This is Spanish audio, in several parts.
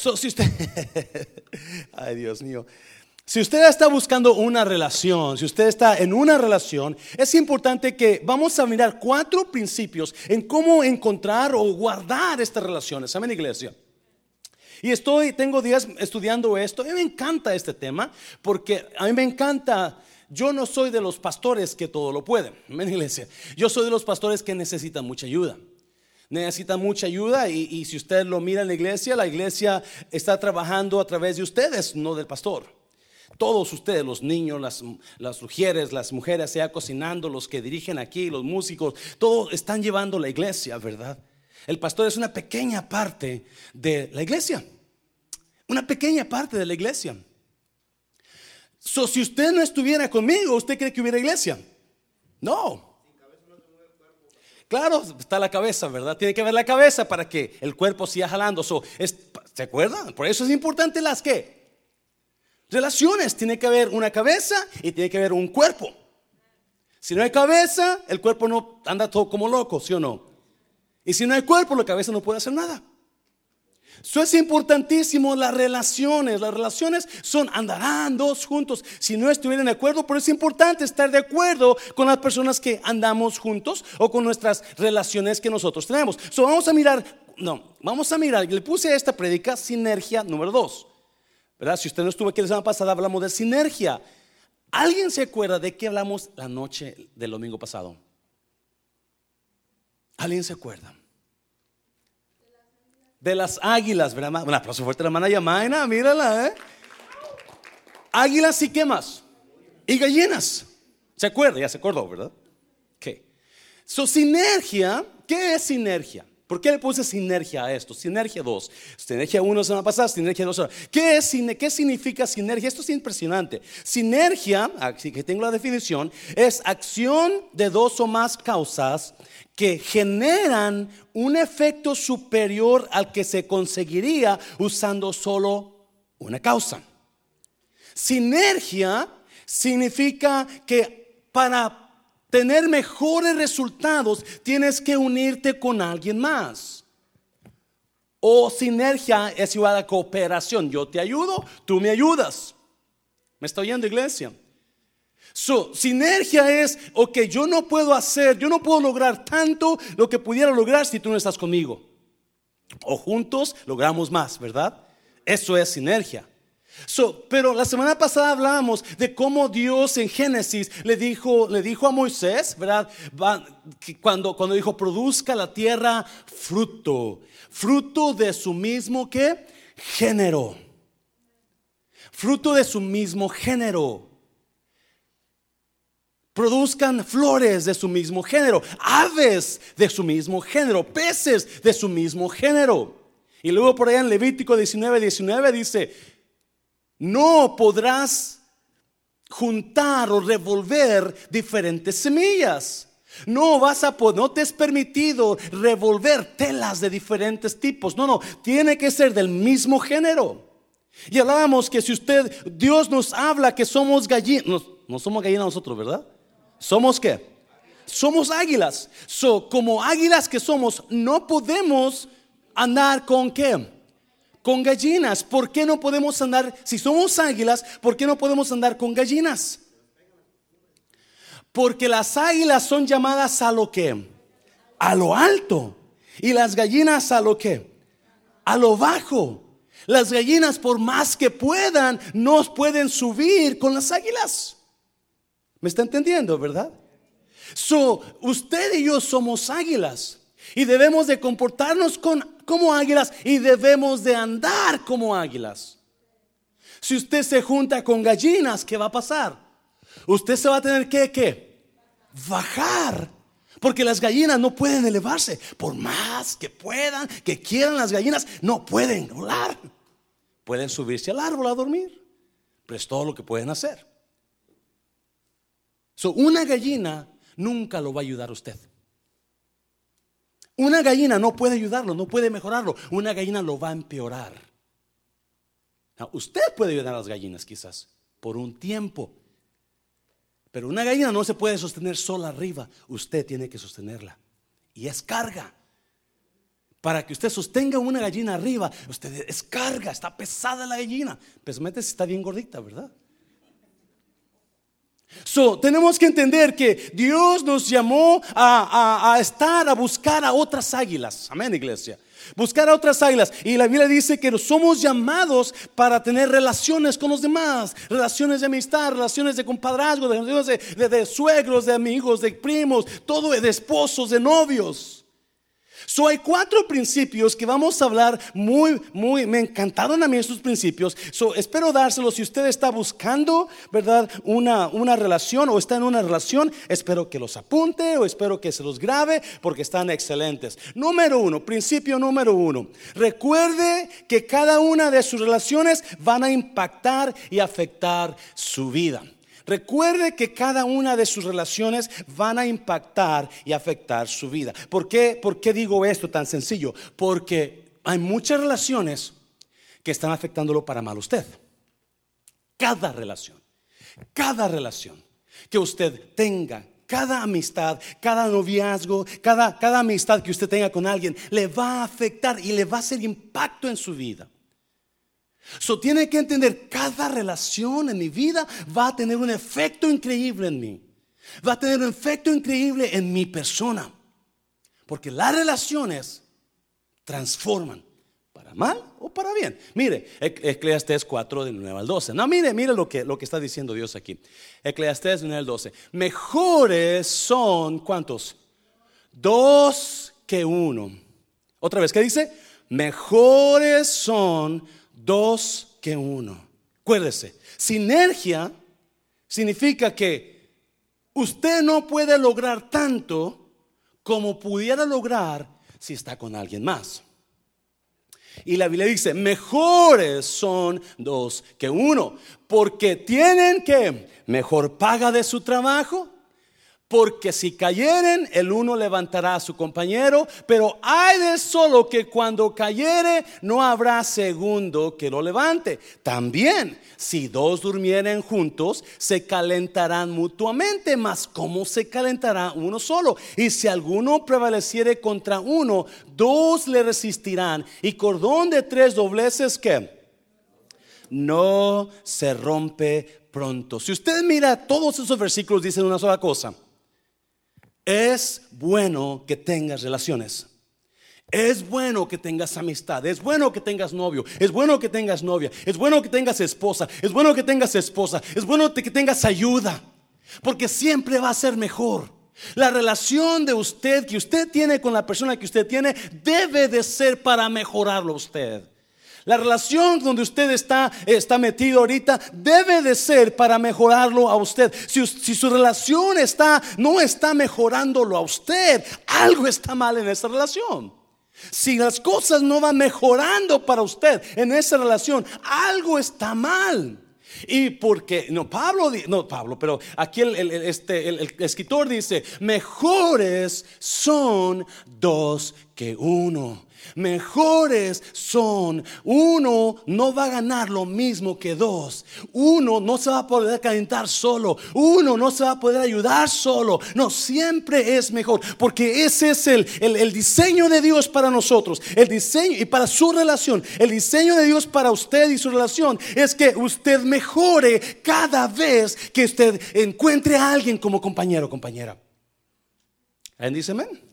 Si usted, ay Dios mío, si usted está buscando una relación, si usted está en una relación, es importante que vamos a mirar cuatro principios en cómo encontrar o guardar estas relaciones. Amén, iglesia. Y estoy, tengo días estudiando esto. A mí me encanta este tema porque a mí me encanta. Yo no soy de los pastores que todo lo pueden. Amén, iglesia. Yo soy de los pastores que necesitan mucha ayuda necesita mucha ayuda y, si usted lo mira en la iglesia, la iglesia está trabajando a través de ustedes, no del pastor. Todos ustedes, los niños, las, las mujeres, las mujeres, sea cocinando, los que dirigen aquí, los músicos, todos están llevando la iglesia, ¿verdad? El pastor es una pequeña parte de la iglesia. Una pequeña parte de la iglesia. So, si usted no estuviera conmigo, ¿usted cree que hubiera iglesia? No. Claro, está la cabeza, ¿verdad? Tiene que ver la cabeza para que el cuerpo siga jalando. ¿Se acuerdan? Por eso es importante las que relaciones. Tiene que haber una cabeza y tiene que haber un cuerpo. Si no hay cabeza, el cuerpo no anda todo como loco, ¿sí o no? Y si no hay cuerpo, la cabeza no puede hacer nada. Eso es importantísimo, las relaciones. Las relaciones son andarán dos juntos. Si no estuvieran de acuerdo, pero es importante estar de acuerdo con las personas que andamos juntos o con nuestras relaciones que nosotros tenemos. So, vamos a mirar, no, vamos a mirar. Le puse esta predica sinergia número dos. ¿Verdad? Si usted no estuvo aquí la semana pasada, hablamos de sinergia. ¿Alguien se acuerda de qué hablamos la noche del domingo pasado? ¿Alguien se acuerda? De las águilas, ¿verdad? Un aplauso fuerte a la hermana Yamaina, mírala, ¿eh? Águilas y qué más? Y gallinas. ¿Se acuerda? Ya se acordó, ¿verdad? ¿Qué? So, sinergia, ¿qué es sinergia? ¿Por qué le puse sinergia a esto? Sinergia 2. Sinergia 1 semana pasada, sinergia 2 ¿Qué, es, ¿Qué significa sinergia? Esto es impresionante. Sinergia, así que tengo la definición, es acción de dos o más causas que generan un efecto superior al que se conseguiría usando solo una causa. Sinergia significa que para tener mejores resultados, tienes que unirte con alguien más. O sinergia es igual a cooperación. Yo te ayudo, tú me ayudas. ¿Me está oyendo, iglesia? So, sinergia es, ok, yo no puedo hacer, yo no puedo lograr tanto lo que pudiera lograr si tú no estás conmigo. O juntos logramos más, ¿verdad? Eso es sinergia pero la semana pasada hablábamos de cómo Dios en Génesis le dijo, le dijo a Moisés, ¿verdad? Cuando, cuando dijo, produzca la tierra fruto, fruto de su mismo ¿qué? género. Fruto de su mismo género. Produzcan flores de su mismo género, aves de su mismo género, peces de su mismo género. Y luego por allá en Levítico 19, 19 dice, no podrás juntar o revolver diferentes semillas. No vas a poder, no te es permitido revolver telas de diferentes tipos. No, no, tiene que ser del mismo género. Y hablábamos que si usted, Dios nos habla que somos gallinas, no, somos gallinas nosotros, ¿verdad? ¿Somos qué? Somos águilas. So, como águilas que somos, no podemos andar con qué? Con gallinas. ¿Por qué no podemos andar, si somos águilas, por qué no podemos andar con gallinas? Porque las águilas son llamadas a lo que? A lo alto. Y las gallinas a lo que? A lo bajo. Las gallinas, por más que puedan, no pueden subir con las águilas. ¿Me está entendiendo, verdad? So, usted y yo somos águilas. Y debemos de comportarnos como águilas y debemos de andar como águilas. Si usted se junta con gallinas, ¿qué va a pasar? Usted se va a tener que ¿qué? bajar. Porque las gallinas no pueden elevarse. Por más que puedan, que quieran las gallinas, no pueden volar. Pueden subirse al árbol a dormir. Pero es todo lo que pueden hacer. So, una gallina nunca lo va a ayudar a usted. Una gallina no puede ayudarlo, no puede mejorarlo. Una gallina lo va a empeorar. usted puede ayudar a las gallinas quizás por un tiempo. Pero una gallina no se puede sostener sola arriba. Usted tiene que sostenerla. Y es carga. Para que usted sostenga una gallina arriba, usted descarga, está pesada la gallina. Especialmente si está bien gordita, ¿verdad? So, tenemos que entender que Dios nos llamó a, a, estar, a buscar a otras águilas. Amén, iglesia. Buscar a otras águilas. Y la Biblia dice que somos llamados para tener relaciones con los demás. Relaciones de amistad, relaciones de compadrazgo, de, de, de suegros, de amigos, de primos, todo de esposos, de novios. So, hay cuatro principios que vamos a hablar muy, muy, me encantaron a mí estos principios. So, espero dárselos si usted está buscando, ¿verdad? Una, una relación o está en una relación, espero que los apunte o espero que se los grabe porque están excelentes. Número uno, principio número uno. Recuerde que cada una de sus relaciones van a impactar y afectar su vida. Recuerde que cada una de sus relaciones van a impactar y afectar su vida. ¿Por qué, ¿Por qué digo esto tan sencillo? Porque hay muchas relaciones que están afectándolo para mal usted. Cada relación, cada relación que usted tenga, cada amistad, cada noviazgo, cada, cada amistad que usted tenga con alguien, le va a afectar y le va a hacer impacto en su vida. So tiene que entender, cada relación en mi vida va a tener un efecto increíble en mí. Va a tener un efecto increíble en mi persona. Porque las relaciones transforman para mal o para bien. Mire, Eclesiastes 4 del 9 al 12. No, mire, mire lo que, lo que está diciendo Dios aquí. Eclesiastes 9 al 12. Mejores son, ¿cuántos? Dos que uno. Otra vez, ¿qué dice? Mejores son dos que uno. Acuérdese, sinergia significa que usted no puede lograr tanto como pudiera lograr si está con alguien más. Y la Biblia dice, mejores son dos que uno, porque tienen que mejor paga de su trabajo, porque si cayeren, el uno levantará a su compañero, pero hay de solo que cuando cayere, no habrá segundo que lo levante. También, si dos durmieren juntos, se calentarán mutuamente, mas ¿cómo se calentará uno solo? Y si alguno prevaleciere contra uno, dos le resistirán. Y cordón de tres dobleces que no se rompe pronto. Si usted mira todos esos versículos, dicen una sola cosa. Es bueno que tengas relaciones. Es bueno que tengas amistad, es bueno que tengas novio, es bueno que tengas novia, es bueno que tengas esposa, es bueno que tengas esposa, es bueno que tengas ayuda, porque siempre va a ser mejor. La relación de usted que usted tiene con la persona que usted tiene debe de ser para mejorarlo usted. La relación donde usted está, está metido ahorita debe de ser para mejorarlo a usted. Si, si, su relación está, no está mejorándolo a usted, algo está mal en esa relación. Si las cosas no van mejorando para usted en esa relación, algo está mal. Y porque, no, Pablo, no, Pablo, pero aquí el, este, el escritor dice, mejores son dos que uno. Mejores son. Uno no va a ganar lo mismo que dos. Uno no se va a poder calentar solo. Uno no se va a poder ayudar solo. No, siempre es mejor. Porque ese es el, el, diseño de Dios para nosotros. El diseño y para su relación. El diseño de Dios para usted y su relación es que usted mejore cada vez que usted encuentre a alguien como compañero o compañera. ¿Alguien dice amén?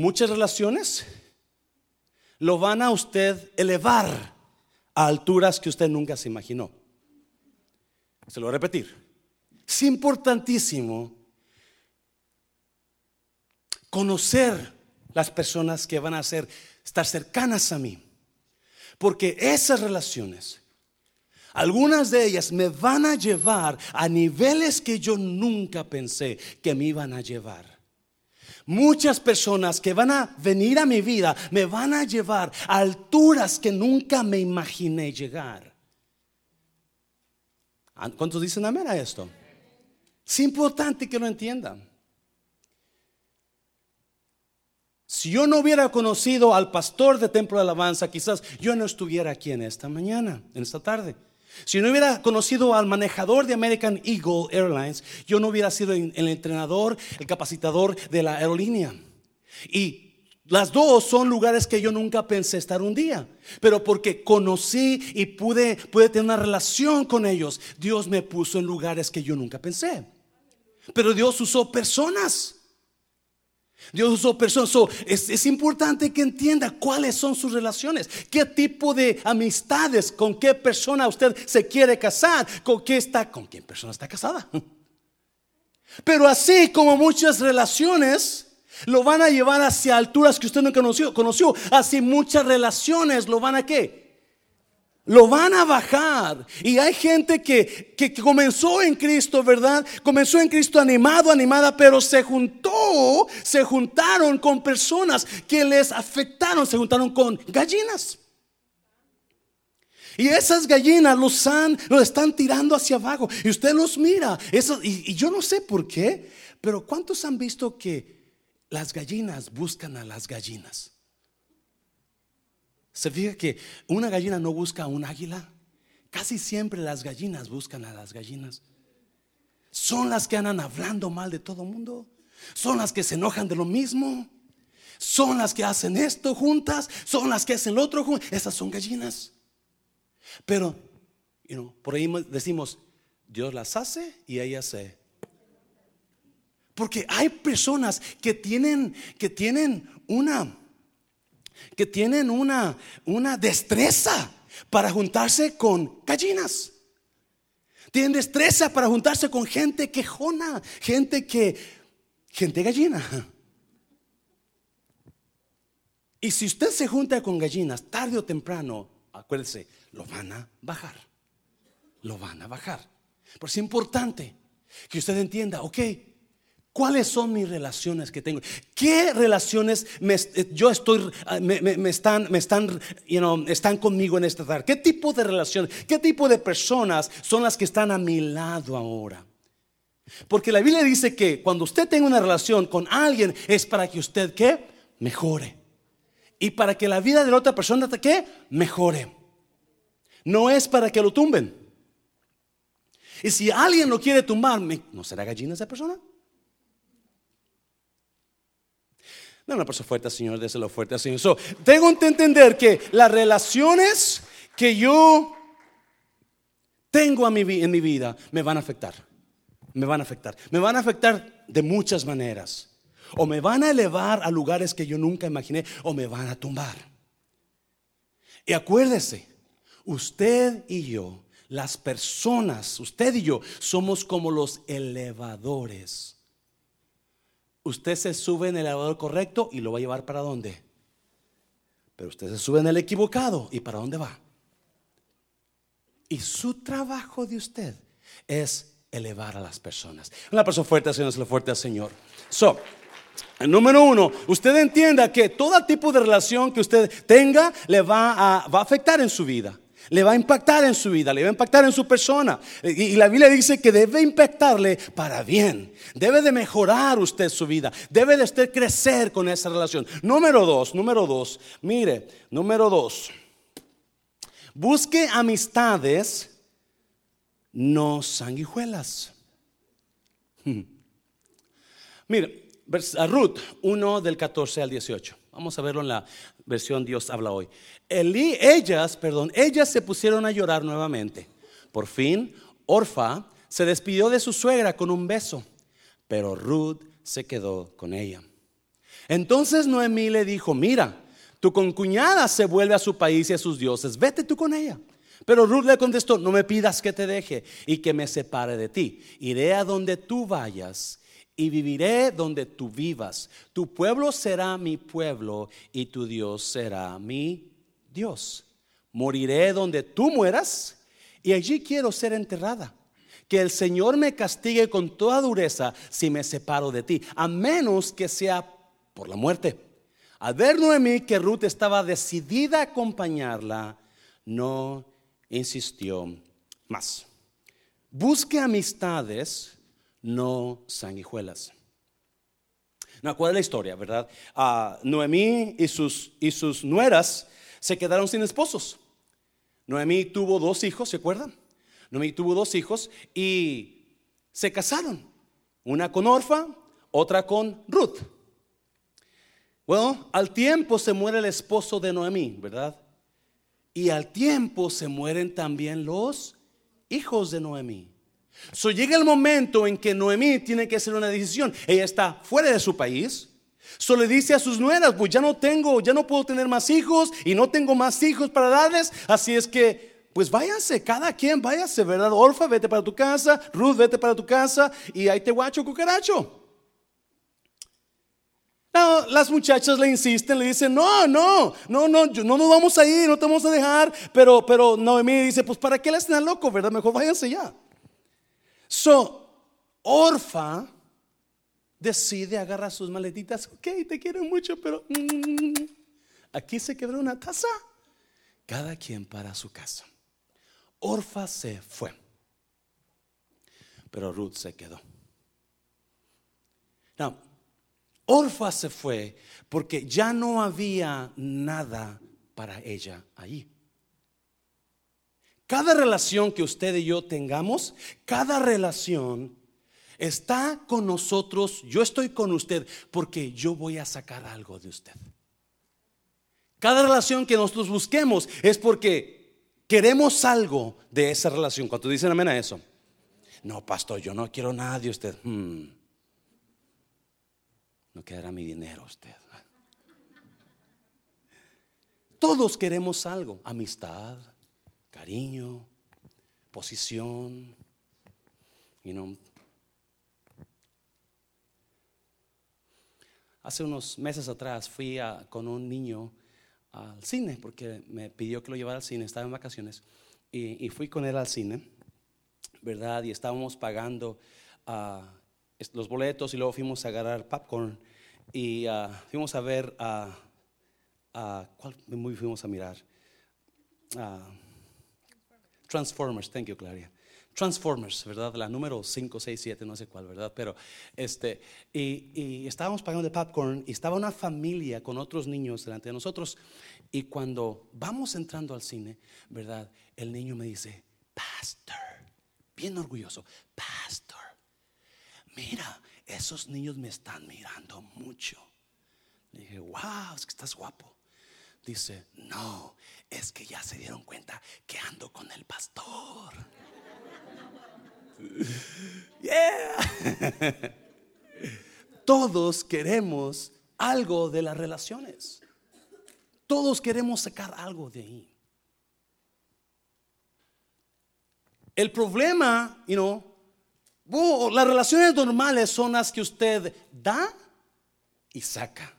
Muchas relaciones lo van a usted elevar a alturas que usted nunca se imaginó. Se lo voy a repetir. Es importantísimo conocer las personas que van a ser, estar cercanas a mí. Porque esas relaciones, algunas de ellas me van a llevar a niveles que yo nunca pensé que me iban a llevar. Muchas personas que van a venir a mi vida me van a llevar a alturas que nunca me imaginé llegar. ¿Cuántos dicen amén a esto? Es importante que lo entiendan. Si yo no hubiera conocido al pastor de Templo de Alabanza, quizás yo no estuviera aquí en esta mañana, en esta tarde. Si no hubiera conocido al manejador de American Eagle Airlines, yo no hubiera sido el entrenador, el capacitador de la aerolínea. Y las dos son lugares que yo nunca pensé estar un día, pero porque conocí y pude, pude tener una relación con ellos, Dios me puso en lugares que yo nunca pensé. Pero Dios usó personas. Dios usó personas. es, importante que entienda cuáles son sus relaciones, qué tipo de amistades, con qué persona usted se quiere casar, con qué está, con qué persona está casada. Pero así como muchas relaciones lo van a llevar hacia alturas que usted no conoció, conoció. Así muchas relaciones lo van a qué? Lo van a bajar. Y hay gente que, que, comenzó en Cristo, ¿verdad? Comenzó en Cristo animado, animada, pero se juntó, se juntaron con personas que les afectaron, se juntaron con gallinas. Y esas gallinas los, han, los están tirando hacia abajo. Y usted los mira. y, y yo no sé por qué, pero ¿cuántos han visto que las gallinas buscan a las gallinas? ¿Se fija que una gallina no busca a un águila? Casi siempre las gallinas buscan a las gallinas. Son las que andan hablando mal de todo mundo. Son las que se enojan de lo mismo. Son las que hacen esto juntas. Son las que hacen lo otro juntas. Esas son gallinas. Pero, por ahí decimos, Dios las hace y ellas se. Porque hay personas que tienen, que tienen una que tienen una, una destreza para juntarse con gallinas. Tienen destreza para juntarse con gente quejona, gente que, gente gallina. Y si usted se junta con gallinas, tarde o temprano, acuérdese, lo van a bajar. Lo van a bajar. Por eso es importante que usted entienda, ok, ¿Cuáles son mis relaciones que tengo? ¿Qué relaciones me, yo estoy, ah, me, están, me están, están conmigo en esta tarde? ¿Qué tipo de relaciones, qué tipo de personas son las que están a mi lado ahora? Porque la Biblia dice que cuando usted tenga una relación con alguien es para que usted, ¿qué? Mejore. Y para que la vida de la otra persona, ¿qué? Mejore. No es para que lo tumben. Y si alguien lo quiere tumbar, ¿no será gallina esa persona? No, una persona fuerte Señor, déselo fuerte al Señor. tengo que entender que las relaciones que yo tengo en mi vida me van a afectar. Me van a afectar. Me van a afectar de muchas maneras. O me van a elevar a lugares que yo nunca imaginé o me van a tumbar. Y acuérdese, usted y yo, las personas, usted y yo, somos como los elevadores usted se sube en el elevador correcto y lo va a llevar para dónde. Pero usted se sube en el equivocado y para dónde va. Y su trabajo de usted es elevar a las personas. Una persona fuerte, Señor, lo fuerte al Señor. So, número uno, usted entienda que todo tipo de relación que usted tenga le va a afectar en su vida le va a impactar en su vida, le va a impactar en su persona. Y, la Biblia dice que debe impactarle para bien. Debe de mejorar usted su vida. Debe de usted crecer con esa relación. Número dos, número dos. Mire, número dos. Busque amistades, no sanguijuelas. Mire, Ruth 1 del 14 al 18. Vamos a verlo en la versión Dios habla hoy. ellas, perdón, ellas se pusieron a llorar nuevamente. Por fin, Orfa se despidió de su suegra con un beso, pero Ruth se quedó con ella. Entonces Noemí le dijo, mira, tu concuñada se vuelve a su país y a sus dioses, vete tú con ella. Pero Ruth le contestó, no me pidas que te deje y que me separe de ti. Iré a donde tú vayas y viviré donde tú vivas. Tu pueblo será mi pueblo y tu Dios será mi Dios. Moriré donde tú mueras y allí quiero ser enterrada. Que el Señor me castigue con toda dureza si me separo de ti, a menos que sea por la muerte. Al ver Noemí que Ruth estaba decidida a acompañarla, no insistió más. Busque amistades no sanguijuelas. No, ¿cuál la historia, verdad? Ah, Noemí y sus, y nueras se quedaron sin esposos. Noemí tuvo dos hijos, ¿se acuerdan? Noemí tuvo dos hijos y se casaron. Una con Orfa, otra con Ruth. Bueno, al tiempo se muere el esposo de Noemí, ¿verdad? Y al tiempo se mueren también los hijos de Noemí. So llega el momento en que Noemí tiene que hacer una decisión. Ella está fuera de su país. So le dice a sus nueras, pues ya no tengo, ya no puedo tener más hijos y no tengo más hijos para darles. Así es que, pues váyanse, cada quien váyase, ¿verdad? Orfa, vete para tu casa. Ruth, vete para tu casa. Y ahí te guacho cucaracho. No, las muchachas le insisten, le dicen, no, no, no, no, no nos vamos a ir, no te vamos a dejar. Pero, pero Noemí dice, pues ¿para qué le están loco, verdad? Mejor váyanse ya. So, Orfa decide agarrar sus maletitas. Ok, te quiero mucho, pero mm, aquí se quebró una taza. Cada quien para su casa. Orfa se fue, pero Ruth se quedó. Now, Orfa se fue porque ya no había nada para ella ahí. Cada relación que usted y yo tengamos, cada relación está con nosotros, yo estoy con usted porque yo voy a sacar algo de usted. Cada relación que nosotros busquemos es porque queremos algo de esa relación. Cuando dicen amén a eso? No, pastor, yo no quiero nada de usted. Hmm. No quedará mi dinero usted. Todos queremos algo, amistad, cariño, posición. You know. Hace unos meses atrás fui con un niño al cine porque me pidió que lo llevara al cine, estaba en vacaciones y, fui con él al cine, ¿verdad? Y estábamos pagando uh, los boletos y luego fuimos a agarrar popcorn y uh, fuimos a ver, a ¿cuál movie fuimos a mirar? Transformers, thank you, Claria. Transformers, ¿verdad? La número 5, 6, 7, no sé cuál, ¿verdad? Pero, este, y, y, estábamos pagando de popcorn y estaba una familia con otros niños delante de nosotros. Y cuando vamos entrando al cine, ¿verdad? El niño me dice, Pastor, bien orgulloso, Pastor, mira, esos niños me están mirando mucho. Le dije, wow, es que estás guapo. Dice, no, es que ya se dieron cuenta que ando con el pastor. Todos queremos algo de las relaciones. Todos queremos sacar algo de ahí. El problema, you know, las relaciones normales son las que usted da y saca.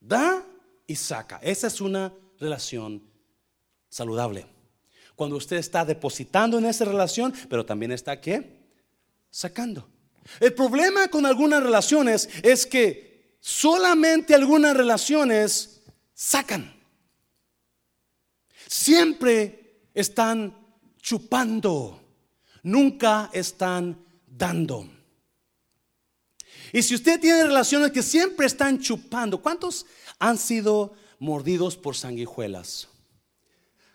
Da y saca. Esa es una relación saludable. Cuando usted está depositando en esa relación, pero también está qué? Sacando. El problema con algunas relaciones es que solamente algunas relaciones sacan. Siempre están chupando, nunca están dando. Y si usted tiene relaciones que siempre están chupando, ¿cuántos han sido mordidos por sanguijuelas?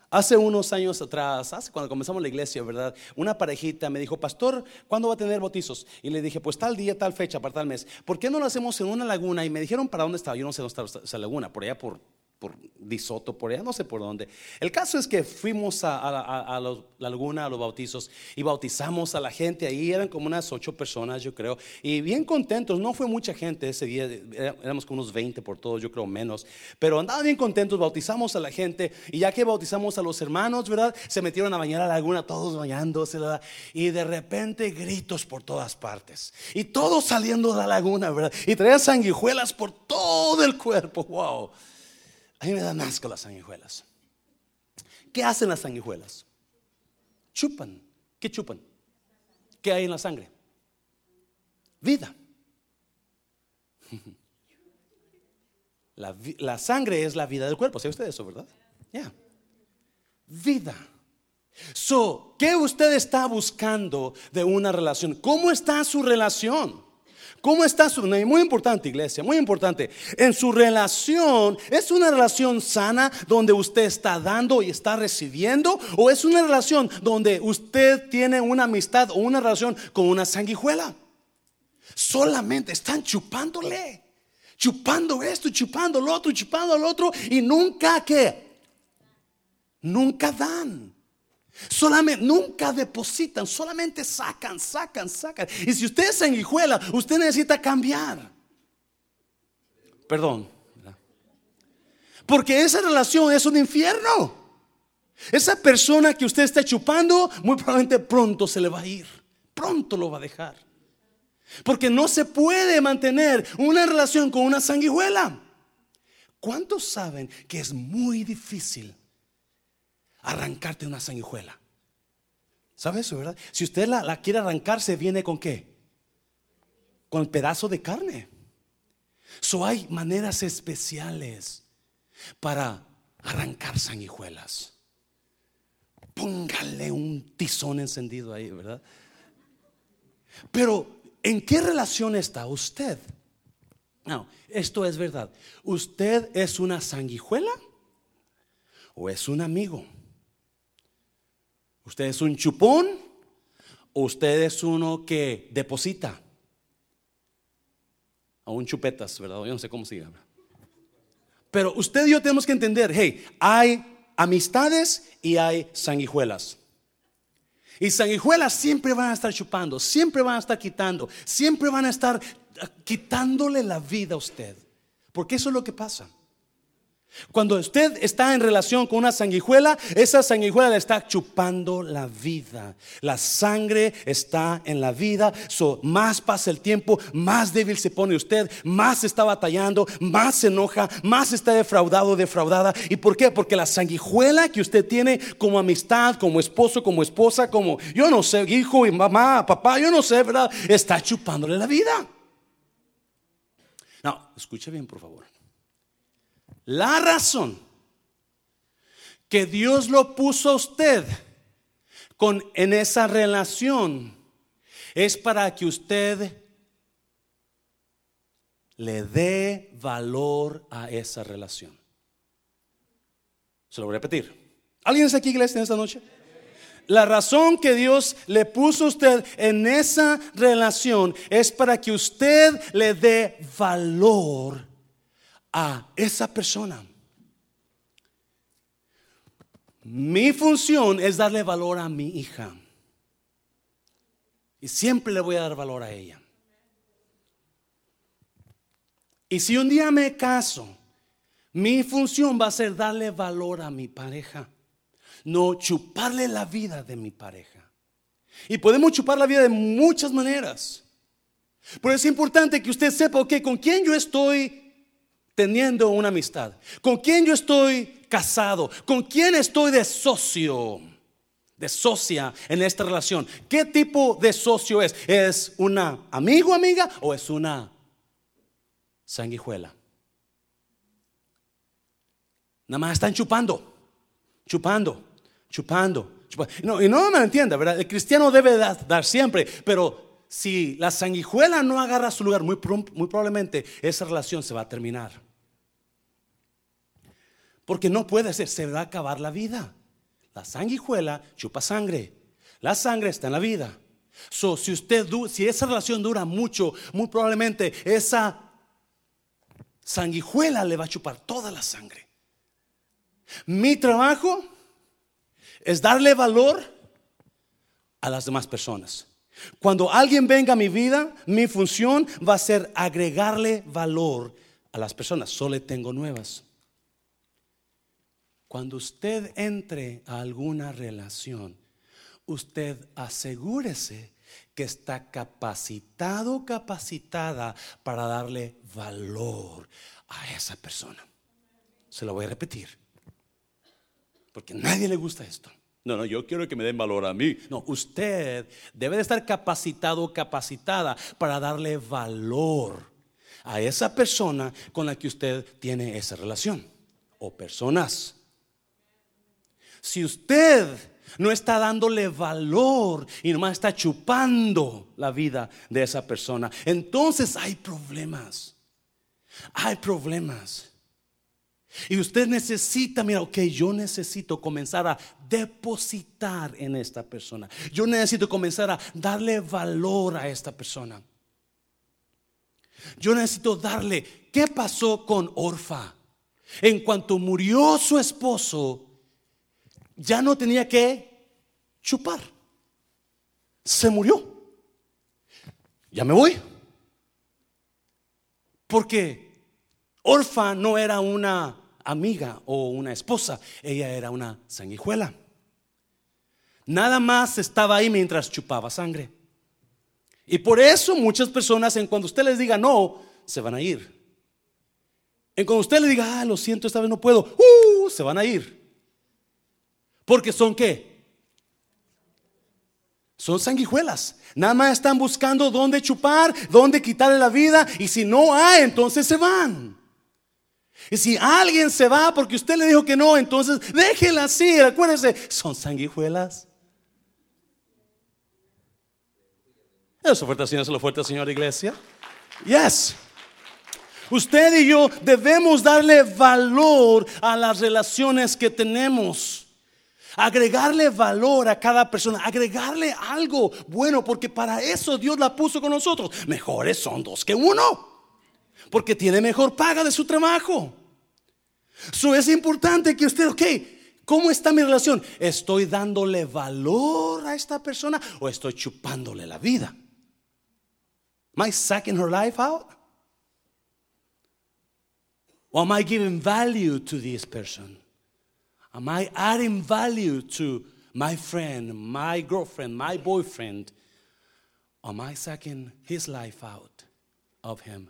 Hace unos años atrás, hace cuando comenzamos la iglesia, ¿verdad? Una parejita me dijo, pastor, ¿cuándo va a tener bautizos? Y le dije, pues tal día, tal fecha, para tal mes. ¿Por qué no lo hacemos en una laguna? Y me dijeron para dónde estaba. Yo no sé dónde estaba esa laguna, por allá por por Disoto, por allá, no sé por dónde. El caso es que fuimos a, la laguna, a los bautizos, y bautizamos a la gente ahí, eran como unas ocho personas, yo creo, y bien contentos, no fue mucha gente ese día, éramos como unos 20 por todos, yo creo menos, pero andaban bien contentos, bautizamos a la gente, y ya que bautizamos a los hermanos, ¿verdad? Se metieron a bañar a la laguna, todos bañándose, ¿verdad? Y de repente gritos por todas partes, y todos saliendo de la laguna, ¿verdad? Y traían sanguijuelas por todo el cuerpo, wow. A mí me dan asco las sanguijuelas. ¿Qué hacen las sanguijuelas? Chupan. ¿Qué chupan? ¿Qué hay en la sangre? Vida. La, sangre es la vida del cuerpo. ¿Sabe usted eso, verdad? Ya. Vida. So, ¿qué usted está buscando de una relación? ¿Cómo está su relación? ¿Cómo está su Muy importante, iglesia, muy importante. En su relación, ¿es una relación sana donde usted está dando y está recibiendo? ¿O es una relación donde usted tiene una amistad o una relación con una sanguijuela? Solamente están chupándole. Chupando esto, chupando lo otro, chupando lo otro. Y nunca que. Nunca dan. Solamente, nunca depositan, solamente sacan, sacan, sacan. Y si usted es sanguijuela, usted necesita cambiar. Perdón. Porque esa relación es un infierno. Esa persona que usted está chupando, muy probablemente pronto se le va a ir. Pronto lo va a dejar. Porque no se puede mantener una relación con una sanguijuela. ¿Cuántos saben que es muy difícil arrancarte una sanguijuela? ¿Sabe eso, verdad? Si usted la, quiere arrancarse, viene con qué? Con pedazo de carne. So hay maneras especiales para arrancar sanguijuelas. Póngale un tizón encendido ahí, ¿verdad? Pero ¿En qué relación está usted? No, esto es verdad. ¿Usted es una sanguijuela o es un amigo? ¿Usted es un chupón o usted es uno que deposita? O un chupetas, ¿verdad? Yo no sé cómo se llama. Pero usted y yo tenemos que entender, hey, hay amistades y hay sanguijuelas. Y sanguijuelas siempre van a estar chupando, siempre van a estar quitando, siempre van a estar quitándole la vida a usted. Porque eso es lo que pasa. Cuando usted está en relación con una sanguijuela, esa sanguijuela le está chupando la vida. La sangre está en la vida. Más pasa el tiempo, más débil se pone usted, más está batallando, más se enoja, más está defraudado, defraudada. ¿Y por qué? Porque la sanguijuela que usted tiene como amistad, como esposo, como esposa, como yo no sé, hijo y mamá, papá, yo no sé, ¿verdad? Está chupándole la vida. No, escuche bien, por favor. La razón que Dios lo puso a usted con, en esa relación es para que usted le dé valor a esa relación. Se lo voy a repetir. ¿Alguien está aquí, iglesia, en esta noche? La razón que Dios le puso a usted en esa relación es para que usted le dé valor a esa persona. Mi función es darle valor a mi hija. Y siempre le voy a dar valor a ella. Y si un día me caso, mi función va a ser darle valor a mi pareja. No chuparle la vida de mi pareja. Y podemos chupar la vida de muchas maneras. Pero es importante que usted sepa, ok, con quién yo estoy teniendo una amistad? ¿Con quién yo estoy casado? ¿Con quién estoy de socio? De socia en esta relación. ¿Qué tipo de socio es? ¿Es una amigo, amiga o es una sanguijuela? Nada más están chupando, chupando, chupando. No, y no me entienda, ¿verdad? El cristiano debe dar siempre, pero si la sanguijuela no agarra su lugar, muy, muy probablemente esa relación se va a terminar. Porque no puede ser, se va a acabar la vida. La sanguijuela chupa sangre. La sangre está en la vida. Si usted si esa relación dura mucho, muy probablemente esa sanguijuela le va a chupar toda la sangre. Mi trabajo es darle valor a las demás personas. Cuando alguien venga a mi vida, mi función va a ser agregarle valor a las personas. Solo tengo nuevas. Cuando usted entre a alguna relación, usted asegúrese que está capacitado, capacitada para darle valor a esa persona. Se lo voy a repetir. Porque a nadie le gusta esto. No, no, yo quiero que me den valor a mí. No, usted debe de estar capacitado, capacitada para darle valor a esa persona con la que usted tiene esa relación. O personas. Si usted no está dándole valor y nomás está chupando la vida de esa persona. Entonces hay problemas. Hay problemas. Y usted necesita, mira, ok, yo necesito comenzar a depositar en esta persona. Yo necesito comenzar a darle valor a esta persona. Yo necesito darle, ¿qué pasó con Orfa? En cuanto murió su esposo, ya no tenía que chupar. Se murió. Ya me voy. Porque Orfa no era una amiga o una esposa, ella era una sanguijuela. Nada más estaba ahí mientras chupaba sangre. Y por eso muchas personas, en cuando usted les diga no, se van a ir. En cuando usted le diga, ah, lo siento, esta vez no puedo, uh, se van a ir. Porque son qué? Son sanguijuelas. Nada más están buscando dónde chupar, dónde quitarle la vida. Y si no hay, entonces se van. Y si alguien se va porque usted le dijo que no, entonces déjela así. Acuérdense, son sanguijuelas. Eso fuerte, Señor, eso fuerte, Señor, iglesia. Yes. Usted y yo debemos darle valor a las relaciones que tenemos. Agregarle valor a cada persona, agregarle algo bueno, porque para eso Dios la puso con nosotros. Mejores son dos que uno, porque tiene mejor paga de su trabajo. Eso es importante que usted, ok, ¿cómo está mi relación? ¿Estoy dándole valor a esta persona o estoy chupándole la vida? Am I sucking her life out? Or am I giving value to this person? Am I adding value to my friend, my girlfriend, my boyfriend? Am I sucking his life out of him?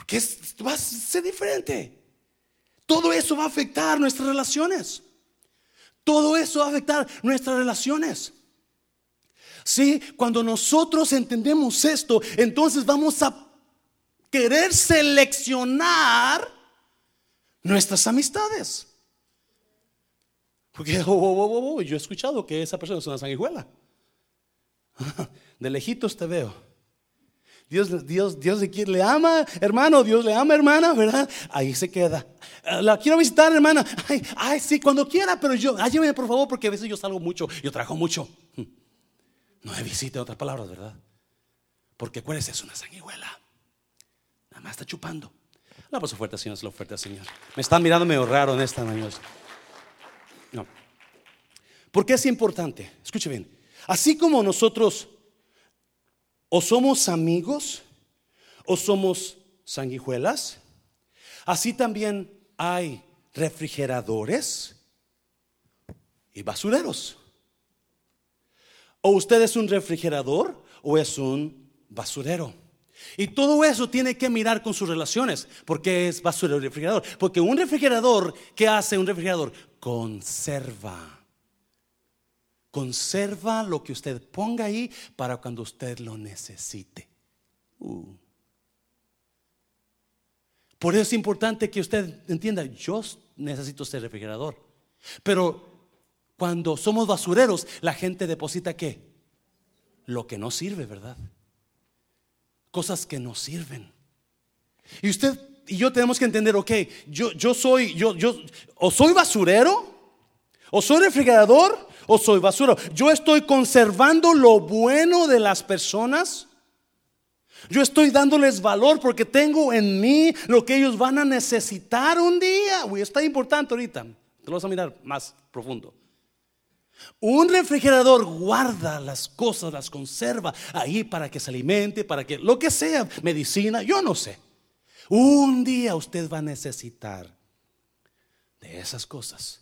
Porque va a ser diferente. Todo eso va a afectar nuestras relaciones. Todo eso va a afectar nuestras relaciones. Sí, cuando nosotros entendemos esto, entonces vamos a querer seleccionar nuestras amistades. Porque oh, oh, oh, yo he escuchado que esa persona es una sanguijuela. De lejitos te veo. Dios, Dios, Dios le ama, hermano, Dios le ama, hermana, ¿verdad? Ahí se queda. Eh, la quiero visitar, hermana. Ay, ay sí, cuando quiera, pero yo, ayúdame por favor, porque a veces yo salgo mucho, yo trabajo mucho. No me visite, otras palabras, ¿verdad? Porque acuérdese, es una sanguijuela. Nada más está chupando. La paso fuerte, Señor, es lo fuerte, Señor. Me están mirando medio raro en esta mañana. No. ¿Por qué es importante? Escuche bien. Así como nosotros o somos amigos o somos sanguijuelas, así también hay refrigeradores y basureros. O usted es un refrigerador o es un basurero. Y todo eso tiene que mirar con sus relaciones. porque es basurero y refrigerador? Porque un refrigerador, ¿qué hace un refrigerador? Conserva. Conserva lo que usted ponga ahí para cuando usted lo necesite. Uh. Por eso es importante que usted entienda, yo necesito ser refrigerador. Pero cuando somos basureros, la gente deposita qué? Lo que no sirve, ¿verdad? Cosas que no sirven. Y usted y yo tenemos que entender, ok, yo, yo soy, yo, yo, o soy basurero, o soy refrigerador, o soy basura. Yo estoy conservando lo bueno de las personas. Yo estoy dándoles valor porque tengo en mí lo que ellos van a necesitar un día. Uy, está importante ahorita. Te lo vas a mirar más profundo. Un refrigerador guarda las cosas, las conserva ahí para que se alimente, para que lo que sea, medicina, yo no sé. Un día usted va a necesitar de esas cosas.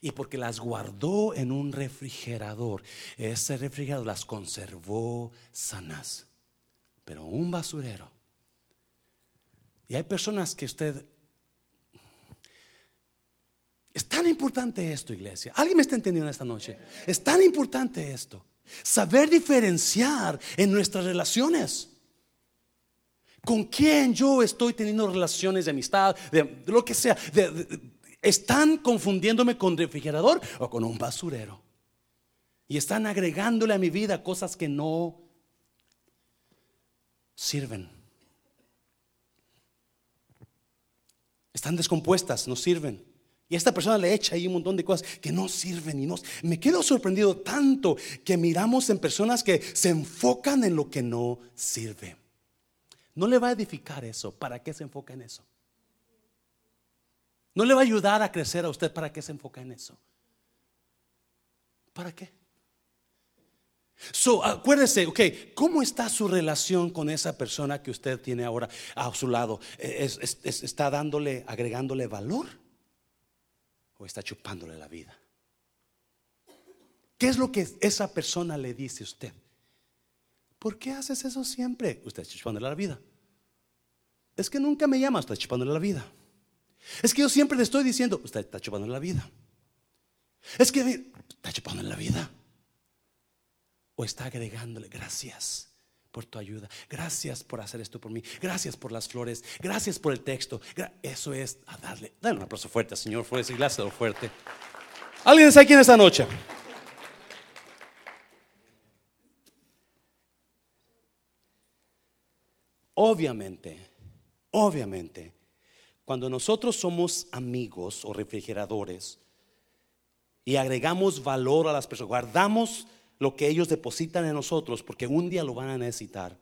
Y porque las guardó en un refrigerador, ese refrigerador las conservó sanas. Pero un basurero. Y hay personas que usted es tan importante esto, iglesia. ¿Alguien me está entendiendo esta noche? Es tan importante esto. Saber diferenciar en nuestras relaciones. ¿Con quién yo estoy teniendo relaciones de amistad, de, lo que sea? ¿Están confundiéndome con refrigerador o con un basurero? Y están agregándole a mi vida cosas que no sirven. Están descompuestas, no sirven. Y esta persona le echa ahí un montón de cosas que no sirven y no. Me quedo sorprendido tanto que miramos en personas que se enfocan en lo que no sirve. No le va a edificar eso. ¿Para qué se enfoca en eso? No le va a ayudar a crecer a usted. ¿Para qué se enfoca en eso? ¿Para qué? So, acuérdese, ok, ¿cómo está su relación con esa persona que usted tiene ahora a su lado? ¿Está dándole, agregándole valor? ¿O está chupándole la vida? ¿Qué es lo que esa persona le dice a usted? ¿Por qué haces eso siempre? Usted está chupándole la vida. Es que nunca me llama, está chupándole la vida. Es que yo siempre le estoy diciendo, usted está chupándole la vida. Es que está chupándole la vida o está agregándole gracias por tu ayuda, gracias por hacer esto por mí, gracias por las flores, gracias por el texto. Eso es a darle, dale un aplauso fuerte, Señor, fuerte, gracias fuerte. ¿Alguien está aquí en esta noche? Obviamente, obviamente, cuando nosotros somos amigos o refrigeradores y agregamos valor a las personas, guardamos lo que ellos depositan en nosotros, porque un día lo van a necesitar.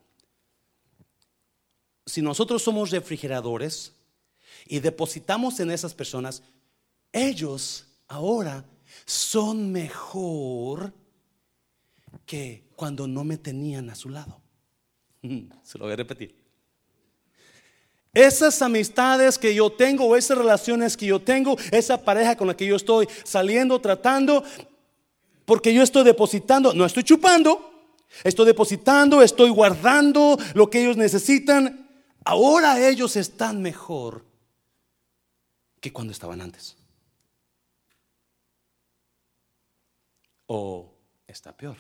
Si nosotros somos refrigeradores y depositamos en esas personas, ellos ahora son mejor que cuando no me tenían a su lado. Se lo voy a repetir. Esas amistades que yo tengo, esas relaciones que yo tengo, esa pareja con la que yo estoy saliendo, tratando, porque yo estoy depositando, no estoy chupando, estoy depositando, estoy guardando lo que ellos necesitan. Ahora ellos están mejor que cuando estaban antes. O está peor.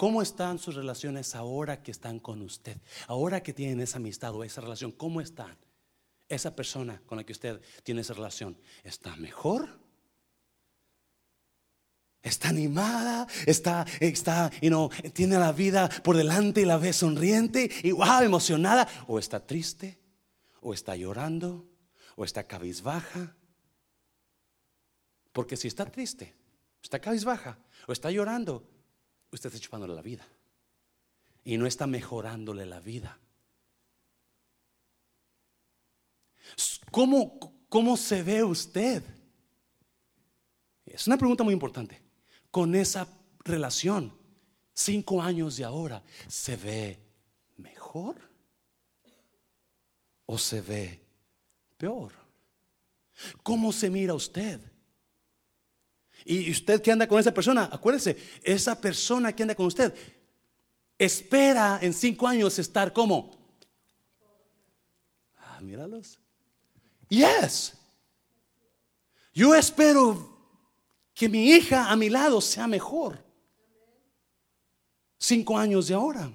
¿Cómo están sus relaciones ahora que están con usted? Ahora que tienen esa amistad o esa relación, ¿cómo están? Esa persona con la que usted tiene esa relación, ¿está mejor? Está animada, está, está, you know, tiene la vida por delante y la ve sonriente y wow, emocionada. O está triste, o está llorando, o está cabizbaja. Porque si está triste, está cabizbaja, o está llorando, usted está chupándole la vida. Y no está mejorándole la vida. ¿Cómo, cómo se ve usted? Es una pregunta muy importante con esa relación, cinco años de ahora, ¿se ve mejor o se ve peor? ¿Cómo se mira usted? Y usted que anda con esa persona, acuérdese, esa persona que anda con usted espera en cinco años estar como. Ah, míralos. Yes. Yo espero que mi hija a mi lado sea mejor. Cinco años de ahora.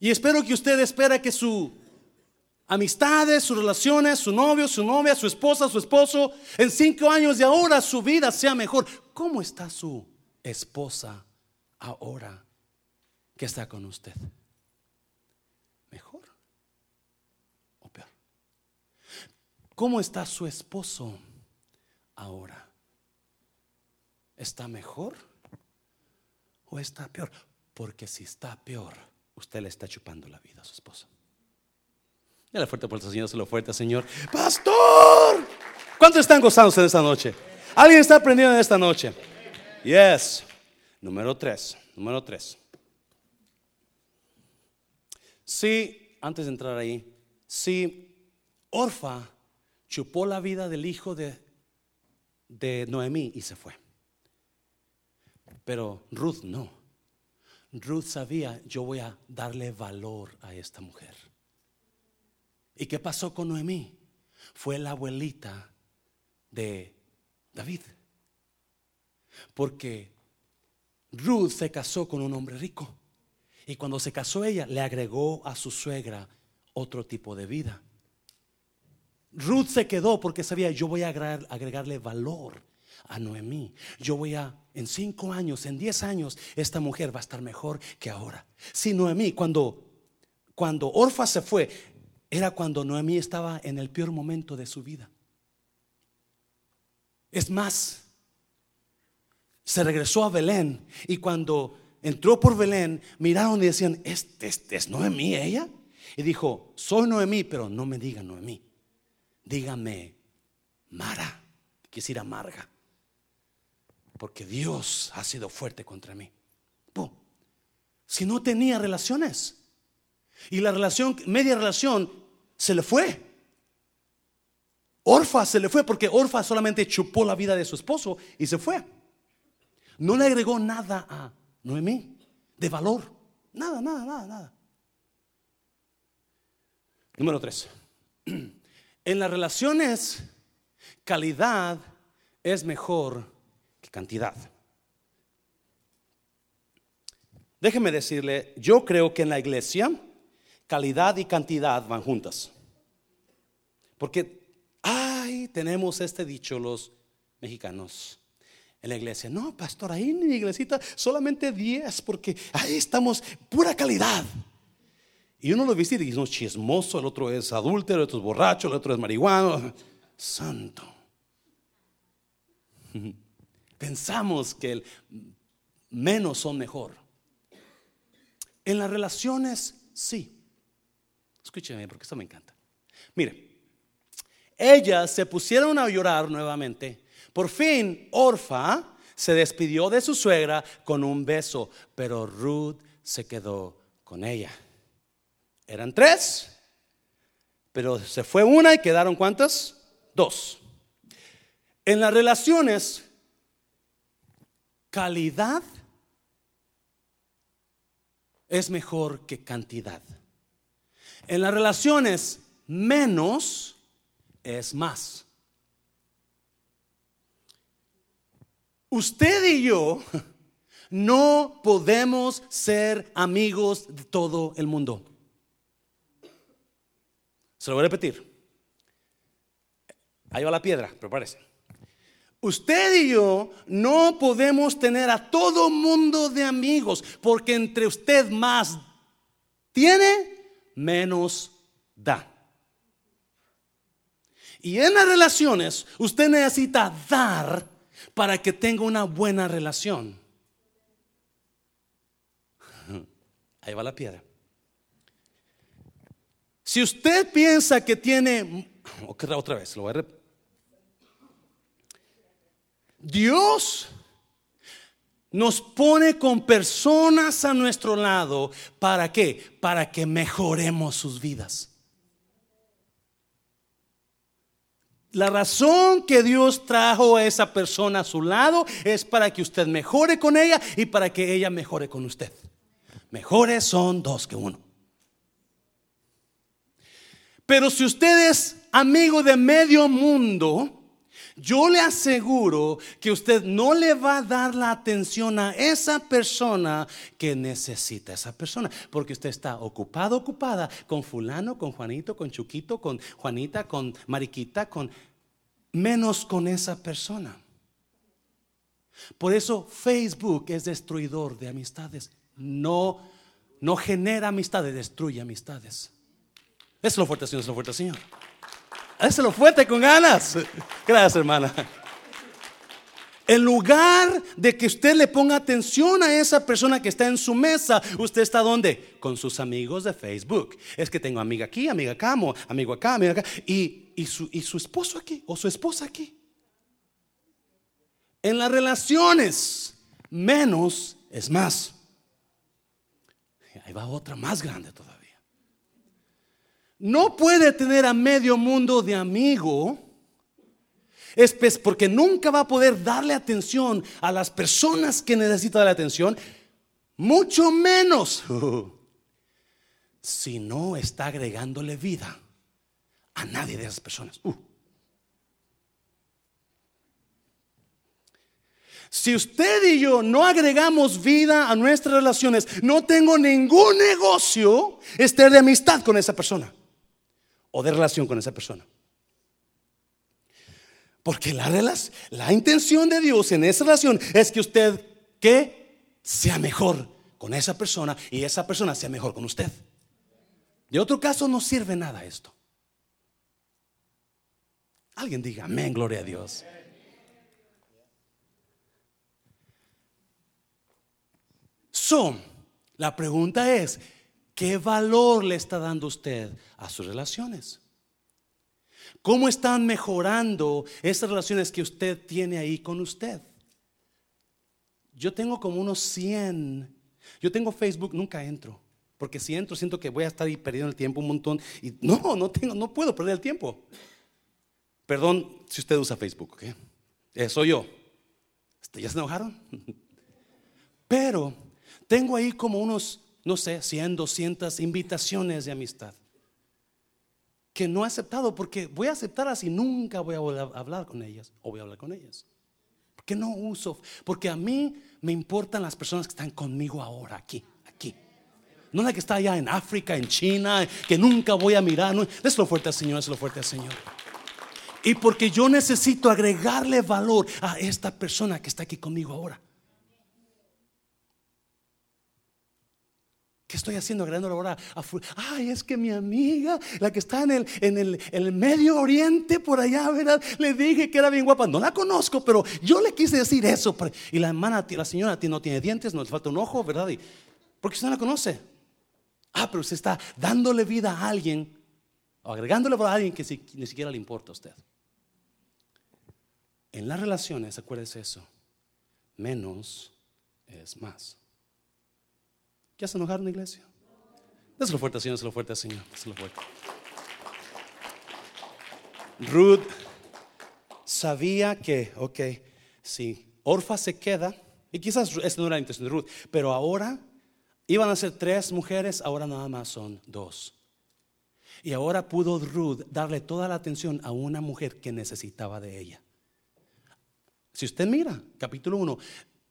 Y espero que usted espera que su amistades, sus relaciones, su novio, su novia, su esposa, su esposo, en cinco años de ahora su vida sea mejor. ¿Cómo está su esposa ahora que está con usted? ¿Mejor o peor? ¿Cómo está su esposo? ahora? ¿Está mejor o está peor? Porque si está peor, usted le está chupando la vida a su esposa. Dale fuerte por el Señor, se lo fuerte, Señor. Pastor, ¿cuántos están gozándose en esta noche? ¿Alguien está aprendiendo en esta noche? Yes. Número tres, número tres. Si, antes de entrar ahí, si Orfa chupó la vida del hijo de de Noemí y se fue. Pero Ruth no. Ruth sabía, yo voy a darle valor a esta mujer. ¿Y qué pasó con Noemí? Fue la abuelita de David. Porque Ruth se casó con un hombre rico. Y cuando se casó ella, le agregó a su suegra otro tipo de vida. Ruth se quedó porque sabía, yo voy a agregarle valor a Noemí. Yo voy a, en cinco años, en diez años, esta mujer va a estar mejor que ahora. Si Noemí, cuando, cuando Orfa se fue, era cuando Noemí estaba en el peor momento de su vida. Es más, se regresó a Belén y cuando entró por Belén, miraron y decían, ¿este, este es Noemí ella? Y dijo, soy Noemí, pero no me diga Noemí dígame Mara, quisiera amarga, porque Dios ha sido fuerte contra mí. Si no tenía relaciones y la relación, media relación, se le fue. Orfa se le fue porque Orfa solamente chupó la vida de su esposo y se fue. No le agregó nada a Noemí de valor. Nada, nada, nada, nada. Número tres. En las relaciones, calidad es mejor que cantidad. Déjeme decirle, yo creo que en la iglesia calidad y cantidad van juntas. Porque, ay, tenemos este dicho los mexicanos en la iglesia. No, pastor, ahí en la iglesita solamente 10 porque ahí estamos pura calidad. Y uno lo visita y dice, no, chismoso, el otro es adúltero, el otro es borracho, el otro es marihuano. Santo. Pensamos que el menos son mejor. En las relaciones, sí. Escúcheme porque esto me encanta. Mire, ellas se pusieron a llorar nuevamente. Por fin, Orfa se despidió de su suegra con un beso, pero Ruth se quedó con ella. Eran tres, pero se fue una y quedaron cuántas? Dos. En las relaciones, calidad es mejor que cantidad. En las relaciones, menos es más. Usted y yo no podemos ser amigos de todo el mundo. Se lo voy a repetir. Ahí va la piedra, prepárese. Usted y yo no podemos tener a todo mundo de amigos, porque entre usted más tiene, menos da. Y en las relaciones, usted necesita dar para que tenga una buena relación. Ahí va la piedra. Si usted piensa que tiene, otra vez, lo voy a Dios nos pone con personas a nuestro lado. ¿Para qué? Para que mejoremos sus vidas. La razón que Dios trajo a esa persona a su lado es para que usted mejore con ella y para que ella mejore con usted. Mejores son dos que uno. Pero si usted es amigo de medio mundo, yo le aseguro que usted no le va a dar la atención a esa persona que necesita esa persona, porque usted está ocupado, ocupada con fulano, con Juanito, con Chuquito, con Juanita, con Mariquita, con menos con esa persona. Por eso Facebook es destruidor de amistades. No no genera amistades, destruye amistades. Es lo fuerte, Señor, es lo fuerte, Señor. Es lo fuerte con ganas. Gracias, hermana. En lugar de que usted le ponga atención a esa persona que está en su mesa, usted está donde? Con sus amigos de Facebook. Es que tengo amiga aquí, amiga acá, amigo acá, amiga acá. Y, y, su, y su esposo aquí o su esposa aquí. En las relaciones, menos es más. Ahí va otra más grande todavía no puede tener a medio mundo de amigo, es porque nunca va a poder darle atención a las personas que necesitan la atención, mucho menos si no está agregándole vida a nadie de esas personas. Uh. Si usted y yo no agregamos vida a nuestras relaciones, no tengo ningún negocio estar de amistad con esa persona o de relación con esa persona. Porque la, la intención de Dios en esa relación es que usted que sea mejor con esa persona y esa persona sea mejor con usted. De otro caso no sirve nada esto. Alguien diga, amén, gloria a Dios. So, la pregunta es, ¿qué valor le está dando usted a sus relaciones? ¿Cómo están mejorando esas relaciones que usted tiene ahí con usted? Yo tengo como unos 100. Yo tengo Facebook, nunca entro. Porque si entro siento que voy a estar ahí perdiendo el tiempo un montón. Y no, no tengo, no puedo perder el tiempo. Perdón si usted usa Facebook, ¿ok? Eh, soy yo. Este, ¿Ya se enojaron? Pero tengo ahí como unos, no sé, 100, 200 invitaciones de amistad que no he aceptado porque voy a aceptarlas y nunca voy a hablar con ellas o voy a hablar con ellas. Porque no uso, porque a mí me importan las personas que están conmigo ahora, aquí, aquí. No la que está allá en África, en China, que nunca voy a mirar. No, lo fuerte al Señor, lo fuerte al Señor. Y porque yo necesito agregarle valor a esta persona que está aquí conmigo ahora. ¿Qué estoy haciendo? Agregando ahora Ay, es que mi amiga, la que está en el, en el, Medio Oriente, por allá, ¿verdad? Le dije que era bien guapa. No la conozco, pero yo le quise decir eso. Y la hermana, la señora no tiene dientes, no le falta un ojo, ¿verdad? Porque usted no la conoce. Ah, pero usted está dándole vida a alguien, o agregándole a alguien que ni siquiera le importa a usted. En las relaciones, acuérdese eso. Menos es más. ¿Ya se enojaron, iglesia? Déselo fuerte, Señor, déselo fuerte, Señor. Déselo fuerte. Ruth sabía que, ok, si Orfa se queda, y quizás esa no era la intención de Ruth, pero ahora iban a ser tres mujeres, ahora nada más son dos. Y ahora pudo Ruth darle toda la atención a una mujer que necesitaba de ella. Si usted mira, capítulo 1,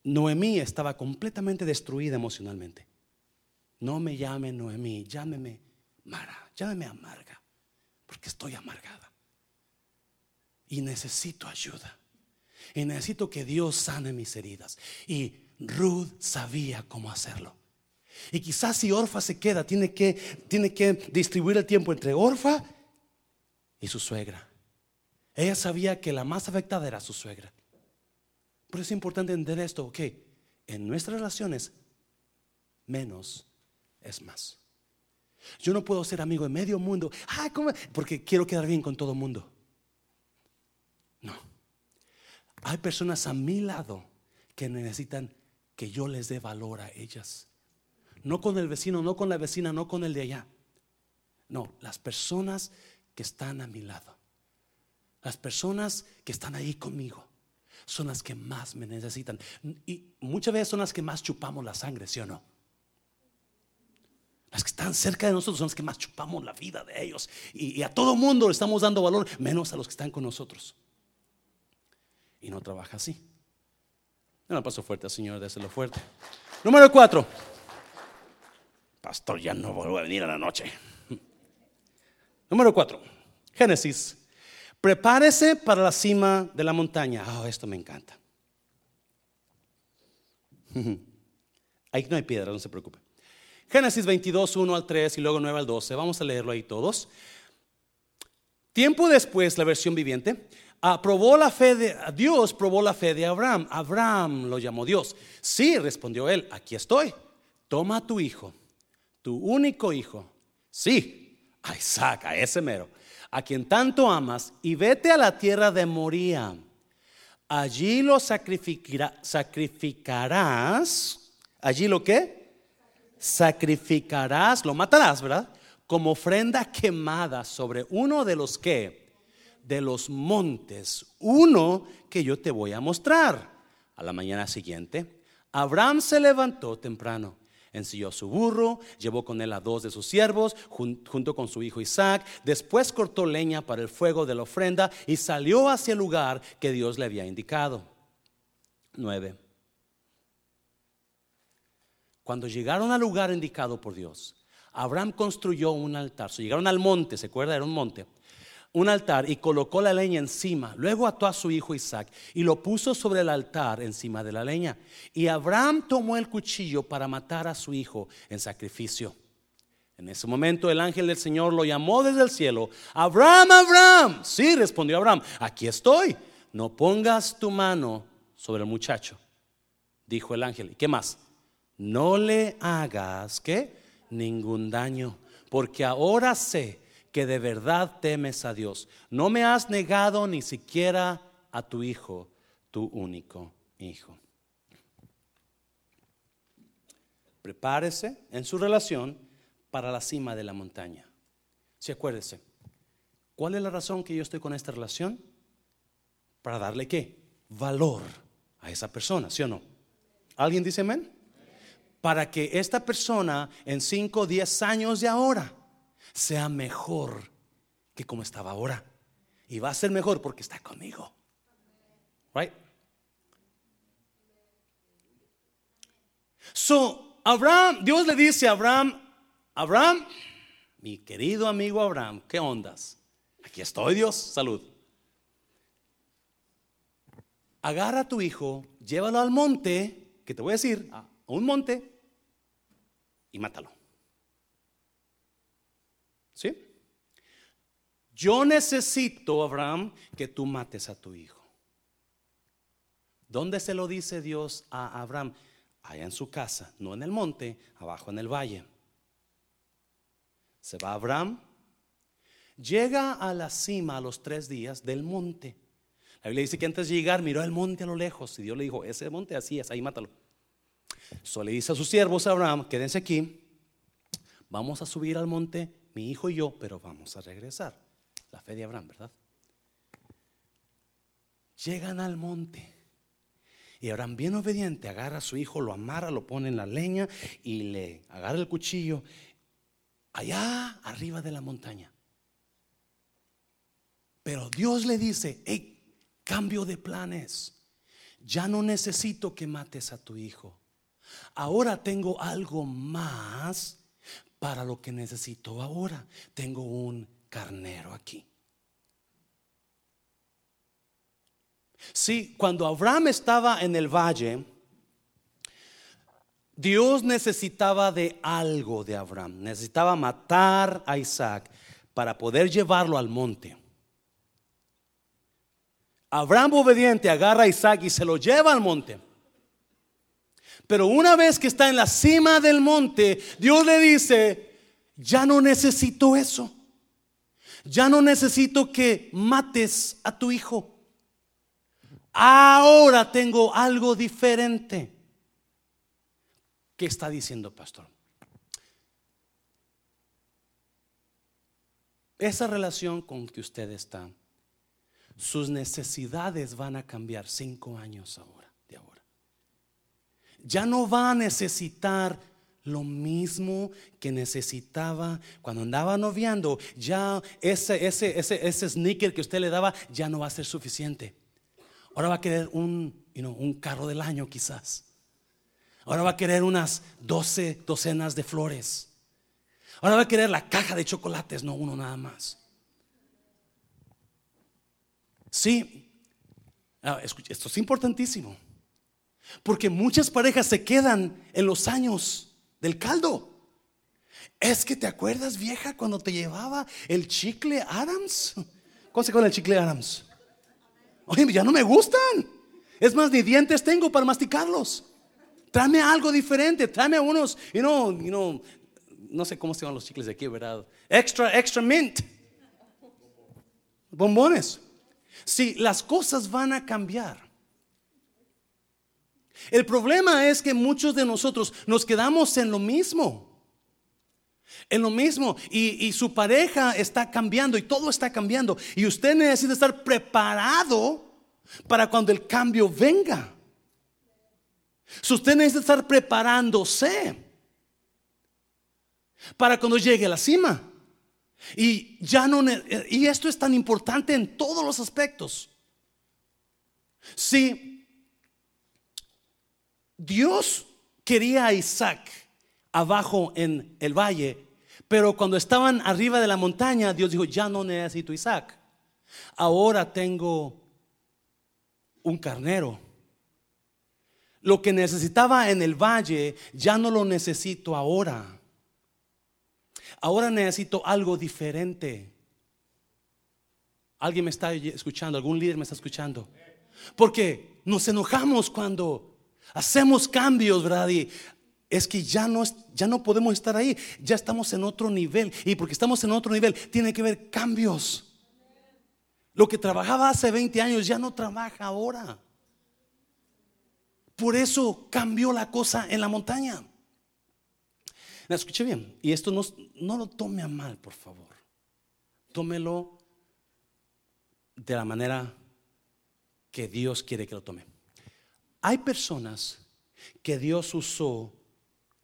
Noemí estaba completamente destruida emocionalmente. No me llame Noemí, llámeme Mara, llámeme amarga, porque estoy amargada. Y necesito ayuda. Y necesito que Dios sane mis heridas. Y Ruth sabía cómo hacerlo. Y quizás si Orfa se queda, tiene que, tiene que distribuir el tiempo entre Orfa y su suegra. Ella sabía que la más afectada era su suegra. Pero es importante entender esto, ok, en nuestras relaciones, menos es más. Yo no puedo ser amigo de medio mundo, porque quiero quedar bien con todo el mundo. No. Hay personas a mi lado que necesitan que yo les dé valor a ellas. No con el vecino, no con la vecina, no con el de allá. No, las personas que están a mi lado. Las personas que están ahí conmigo son las que más me necesitan. Y muchas veces son las que más chupamos la sangre, ¿sí o no? Las que están cerca de nosotros son las que más chupamos la vida de ellos. Y, a todo mundo le estamos dando valor, menos a los que están con nosotros. Y no trabaja así. No paso fuerte, Señor, déselo fuerte. Número cuatro. Pastor, ya no vuelvo a venir a la noche. Número cuatro. Génesis. Prepárese para la cima de la montaña. Oh, esto me encanta. Ahí no hay piedra, no se preocupe. Génesis 22, 1 al 3 y luego 9 al 12. Vamos a leerlo ahí todos. Tiempo después, la versión viviente, aprobó la fe de Dios, probó la fe de Abraham. Abraham lo llamó Dios. Sí, respondió él, aquí estoy. Toma a tu hijo, tu único hijo. Sí, a Isaac, a ese mero, a quien tanto amas, y vete a la tierra de Moría. Allí lo sacrificarás. ¿Allí lo qué? Sacrificarás, lo matarás, ¿verdad? Como ofrenda quemada sobre uno de los que, de los montes, uno que yo te voy a mostrar. A la mañana siguiente, Abraham se levantó temprano, ensilló su burro, llevó con él a dos de sus siervos, junto con su hijo Isaac, después cortó leña para el fuego de la ofrenda y salió hacia el lugar que Dios le había indicado. 9. Cuando llegaron al lugar indicado por Dios, Abraham construyó un altar. llegaron al monte, ¿se acuerda? Era un monte. un altar y colocó la leña encima. Luego ató a su hijo Isaac y lo puso sobre el altar encima de la leña. Y Abraham tomó el cuchillo para matar a su hijo en sacrificio. En ese momento el ángel del Señor lo llamó desde el cielo. Abraham, Abraham. Sí, respondió Abraham. Aquí estoy. No pongas tu mano sobre el muchacho, dijo el ángel. ¿Y qué más? No le hagas, ¿qué? Ningún daño, porque ahora sé que de verdad temes a Dios. No me has negado ni siquiera a tu hijo, tu único hijo. Prepárese en su relación para la cima de la montaña. Si acuérdese, ¿cuál es la razón que yo estoy con esta relación? Para darle qué? Valor a esa persona, ¿sí o no? ¿Alguien dice amén? Para que esta persona en 5 o 10 años de ahora sea mejor que como estaba ahora. Y va a ser mejor porque está conmigo. Right? So, Abraham, Dios le dice a Abraham, Abraham, mi querido amigo Abraham, ¿qué ondas? Aquí estoy, Dios, salud. Agarra a tu hijo, llévalo al monte, que te voy a decir, a un monte, y mátalo. ¿Sí? Yo necesito, Abraham, que tú mates a tu hijo. ¿Dónde se lo dice Dios a Abraham? Allá en su casa, no en el monte, abajo en el valle. Se va Abraham, llega a la cima a los tres días del monte. La Biblia dice que antes de llegar miró el monte a lo lejos y Dios le dijo, ese monte así es, ahí mátalo. So le dice a sus siervos Abraham, quédense aquí, vamos a subir al monte mi hijo y yo, pero vamos a regresar. La fe de Abraham, ¿verdad? Llegan al monte. Y Abraham, bien obediente, agarra a su hijo, lo amarra, lo pone en la leña y le agarra el cuchillo allá arriba de la montaña. Pero Dios le dice, hey, cambio de planes. Ya no necesito que mates a tu hijo. Ahora tengo algo más para lo que necesito ahora. Tengo un carnero aquí. Sí, cuando Abraham estaba en el valle, Dios necesitaba de algo de Abraham. Necesitaba matar a Isaac para poder llevarlo al monte. Abraham obediente agarra a Isaac y se lo lleva al monte. Pero una vez que está en la cima del monte, Dios le dice, ya no necesito eso. Ya no necesito que mates a tu hijo. Ahora tengo algo diferente. ¿Qué está diciendo, pastor? Esa relación con que usted está, sus necesidades van a cambiar cinco años ahora ya no va a necesitar lo mismo que necesitaba cuando andaba noviando. Ya ese, ese, ese, ese sneaker que usted le daba ya no va a ser suficiente. Ahora va a querer un, un carro del año quizás. Ahora va a querer unas 12 docenas de flores. Ahora va a querer la caja de chocolates, no uno nada más. Sí, ah, esto es importantísimo. Porque muchas parejas se quedan en los años del caldo. Es que te acuerdas, vieja, cuando te llevaba el chicle Adams. ¿Cómo se llama el chicle Adams? Oye, ya no me gustan. Es más, ni dientes tengo para masticarlos. Tráeme algo diferente. Tráeme unos, you know, you know, no sé cómo se llaman los chicles de aquí, ¿verdad? Extra, extra mint. Bombones. Si las cosas van a cambiar. El problema es que muchos de nosotros nos quedamos en lo mismo. En lo mismo. Y, su pareja está cambiando y todo está cambiando. Y usted necesita estar preparado para cuando el cambio venga. Si usted necesita estar preparándose para cuando llegue la cima. Y ya no y esto es tan importante en todos los aspectos. Si Dios quería a Isaac abajo en el valle, pero cuando estaban arriba de la montaña, Dios dijo, ya no necesito Isaac. Ahora tengo un carnero. Lo que necesitaba en el valle ya no lo necesito ahora. Ahora necesito algo diferente. ¿Alguien me está escuchando? ¿Algún líder me está escuchando? Porque nos enojamos cuando hacemos cambios, ¿verdad? Y es que ya no, ya no podemos estar ahí, ya estamos en otro nivel. Y porque estamos en otro nivel, tiene que haber cambios. Lo que trabajaba hace 20 años ya no trabaja ahora. Por eso cambió la cosa en la montaña. Me escuché bien. Y esto no, no lo tome a mal, por favor. Tómelo de la manera que Dios quiere que lo tome. Hay personas que Dios usó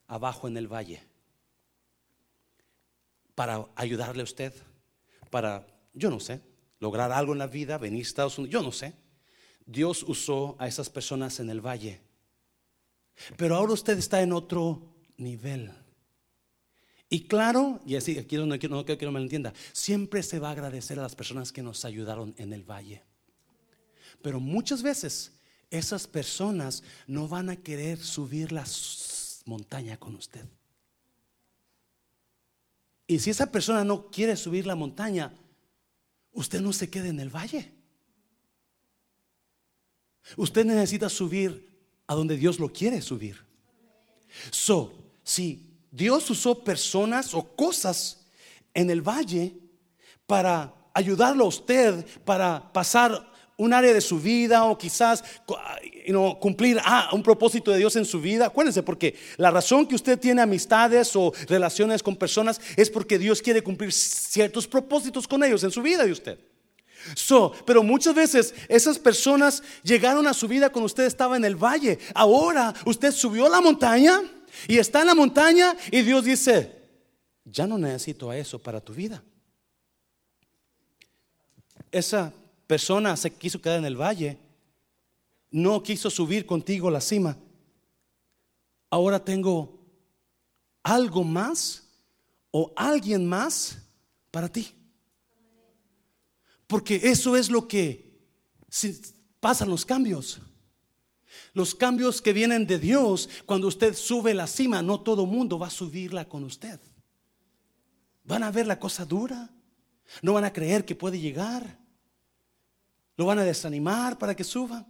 abajo en el valle para ayudarle a usted, para, yo no sé, lograr algo en la vida, venir a Estados Unidos, yo no sé. Dios usó a esas personas en el valle. Pero ahora usted está en otro nivel. Y claro, y así, aquí no quiero, no quiero que no me entienda, siempre se va a agradecer a las personas que nos ayudaron en el valle. Pero muchas veces esas personas no van a querer subir la montaña con usted. Y si esa persona no quiere subir la montaña, usted no se quede en el valle. Usted necesita subir a donde Dios lo quiere subir. So, si Dios usó personas o cosas en el valle para ayudarlo a usted, para pasar un área de su vida o quizás cumplir ah, un propósito de Dios en su vida. Acuérdense, porque la razón que usted tiene amistades o relaciones con personas es porque Dios quiere cumplir ciertos propósitos con ellos en su vida de usted. Pero muchas veces esas personas llegaron a su vida cuando usted estaba en el valle. Ahora usted subió a la montaña y está en la montaña y Dios dice, ya no necesito a eso para tu vida. Esa persona se quiso quedar en el valle, no quiso subir contigo a la cima. Ahora tengo algo más o alguien más para ti. Porque eso es lo que pasan los cambios. Los cambios que vienen de Dios, cuando usted sube la cima, no todo mundo va a subirla con usted. Van a ver la cosa dura. No van a creer que puede llegar. Lo van a desanimar para que suba.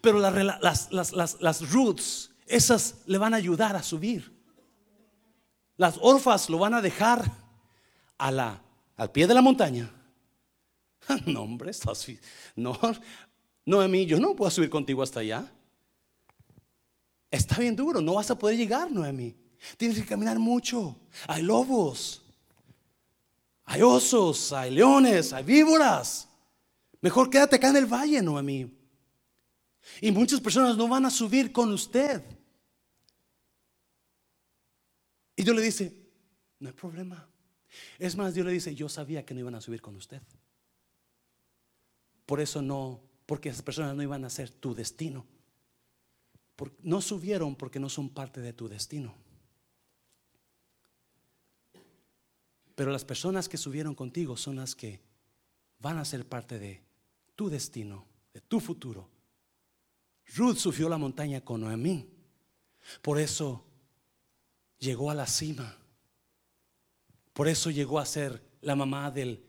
Pero las, roots, esas le van a ayudar a subir. Las orfas lo van a dejar a la, al pie de la montaña. No, hombre, no, Noemí, yo no puedo subir contigo hasta allá. Está bien duro, no vas a poder llegar, Noemí. Tienes que caminar mucho. Hay lobos, hay osos, hay leones, hay víboras. Mejor quédate acá en el valle, Noemí. Y muchas personas no van a subir con usted. Y Dios le dice, no hay problema. Es más, Dios le dice, yo sabía que no iban a subir con usted. Por eso no porque esas personas no iban a ser tu destino. no subieron porque no son parte de tu destino. Pero las personas que subieron contigo son las que van a ser parte de tu destino, de tu futuro. Ruth subió la montaña con Noemí. Por eso llegó a la cima. Por eso llegó a ser la mamá del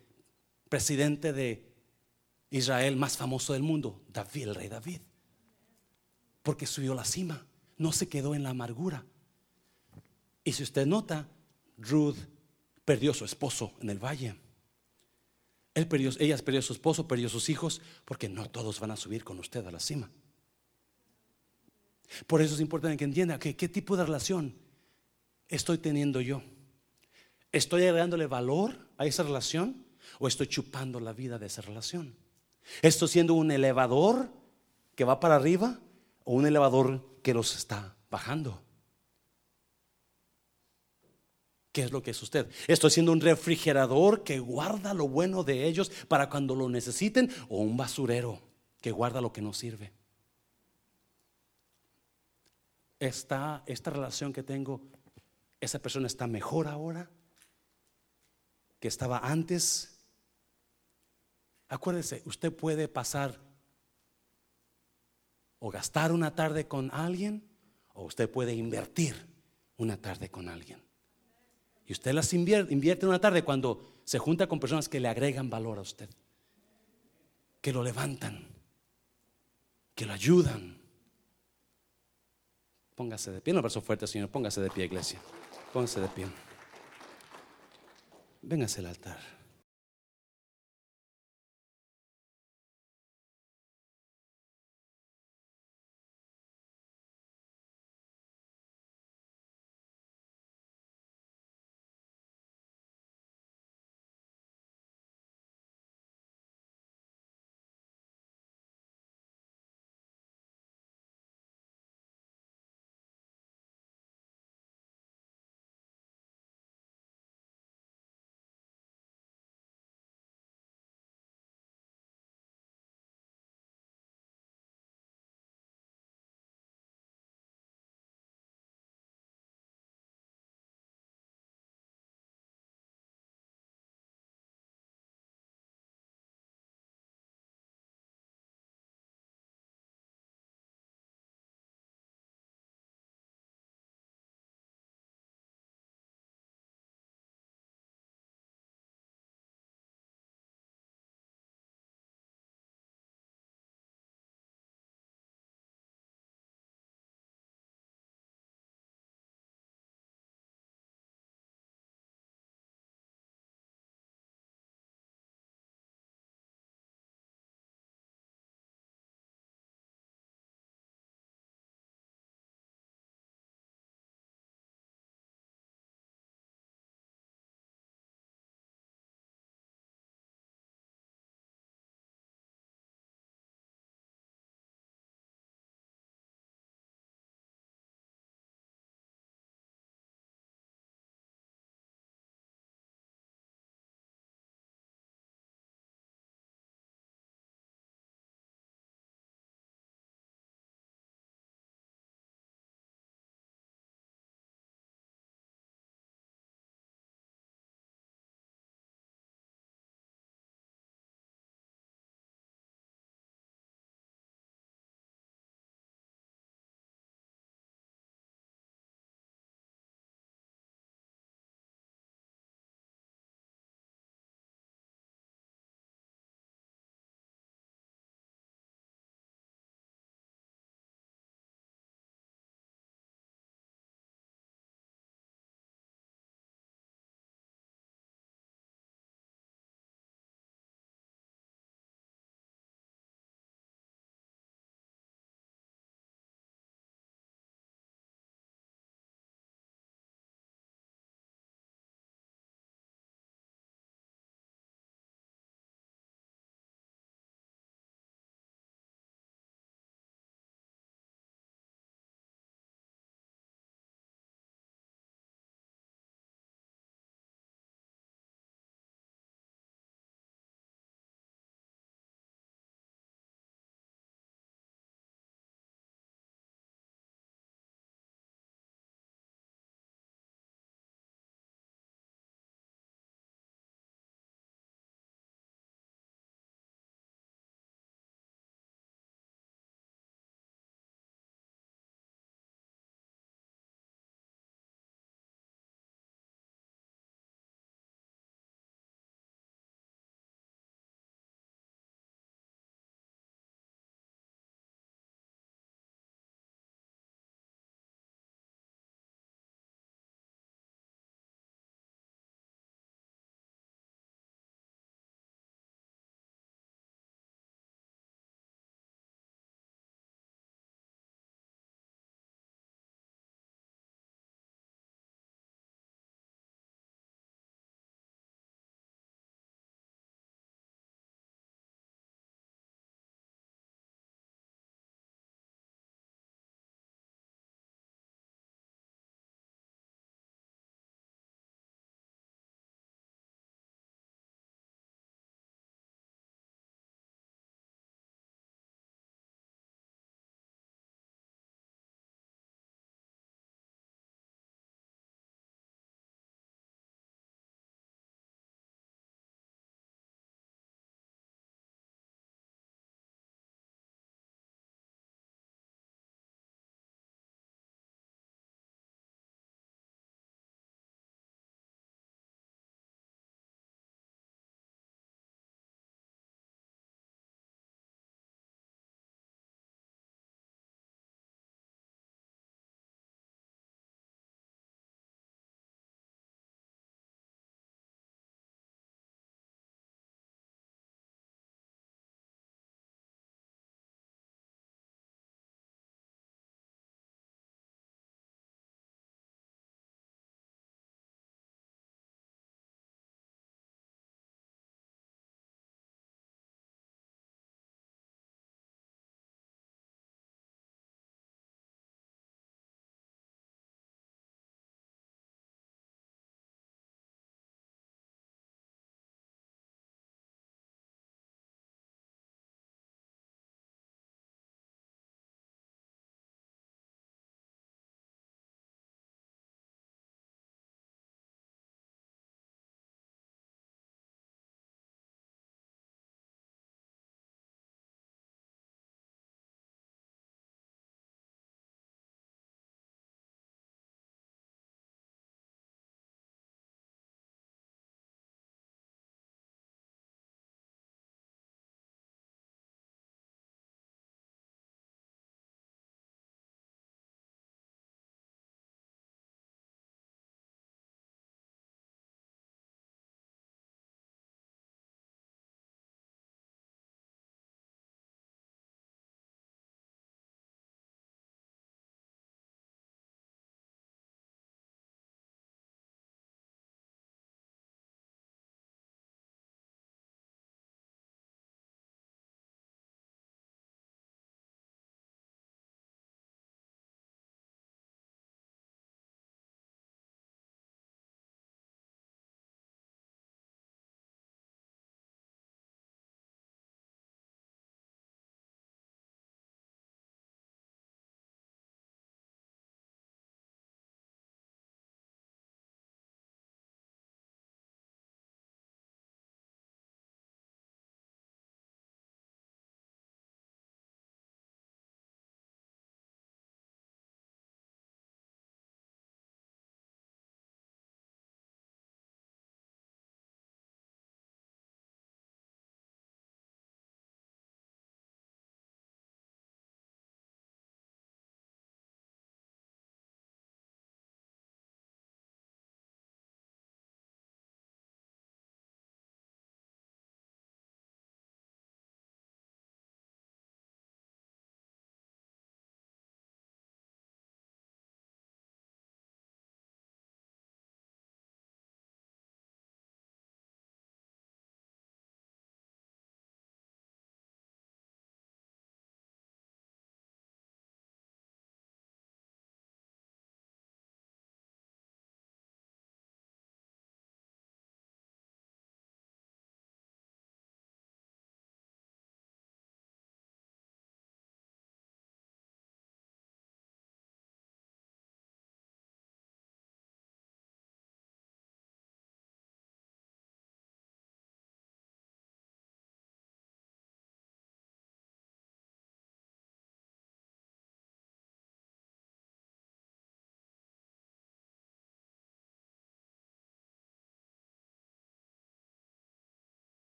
presidente de Israel más famoso del mundo, David, el rey David. Porque subió la cima, no se quedó en la amargura. Y si usted nota, Ruth perdió su esposo en el valle. Él perdió, ella perdió su esposo, perdió sus hijos, porque no todos van a subir con usted a la cima. Por eso es importante que entienda qué tipo de relación estoy teniendo yo. ¿Estoy agregándole valor a esa relación o estoy chupando la vida de esa relación? ¿Esto siendo un elevador que va para arriba o un elevador que los está bajando? ¿Qué es lo que es usted? ¿Estoy siendo un refrigerador que guarda lo bueno de ellos para cuando lo necesiten o un basurero que guarda lo que no sirve? Esta, esta relación que tengo, esa persona está mejor ahora que estaba antes Acuérdese, usted puede pasar o gastar una tarde con alguien o usted puede invertir una tarde con alguien. Y usted las invierte, invierte una tarde cuando se junta con personas que le agregan valor a usted, que lo levantan, que lo ayudan. Póngase de pie, no verso fuerte, Señor, póngase de pie, iglesia. Póngase de pie. Véngase al altar.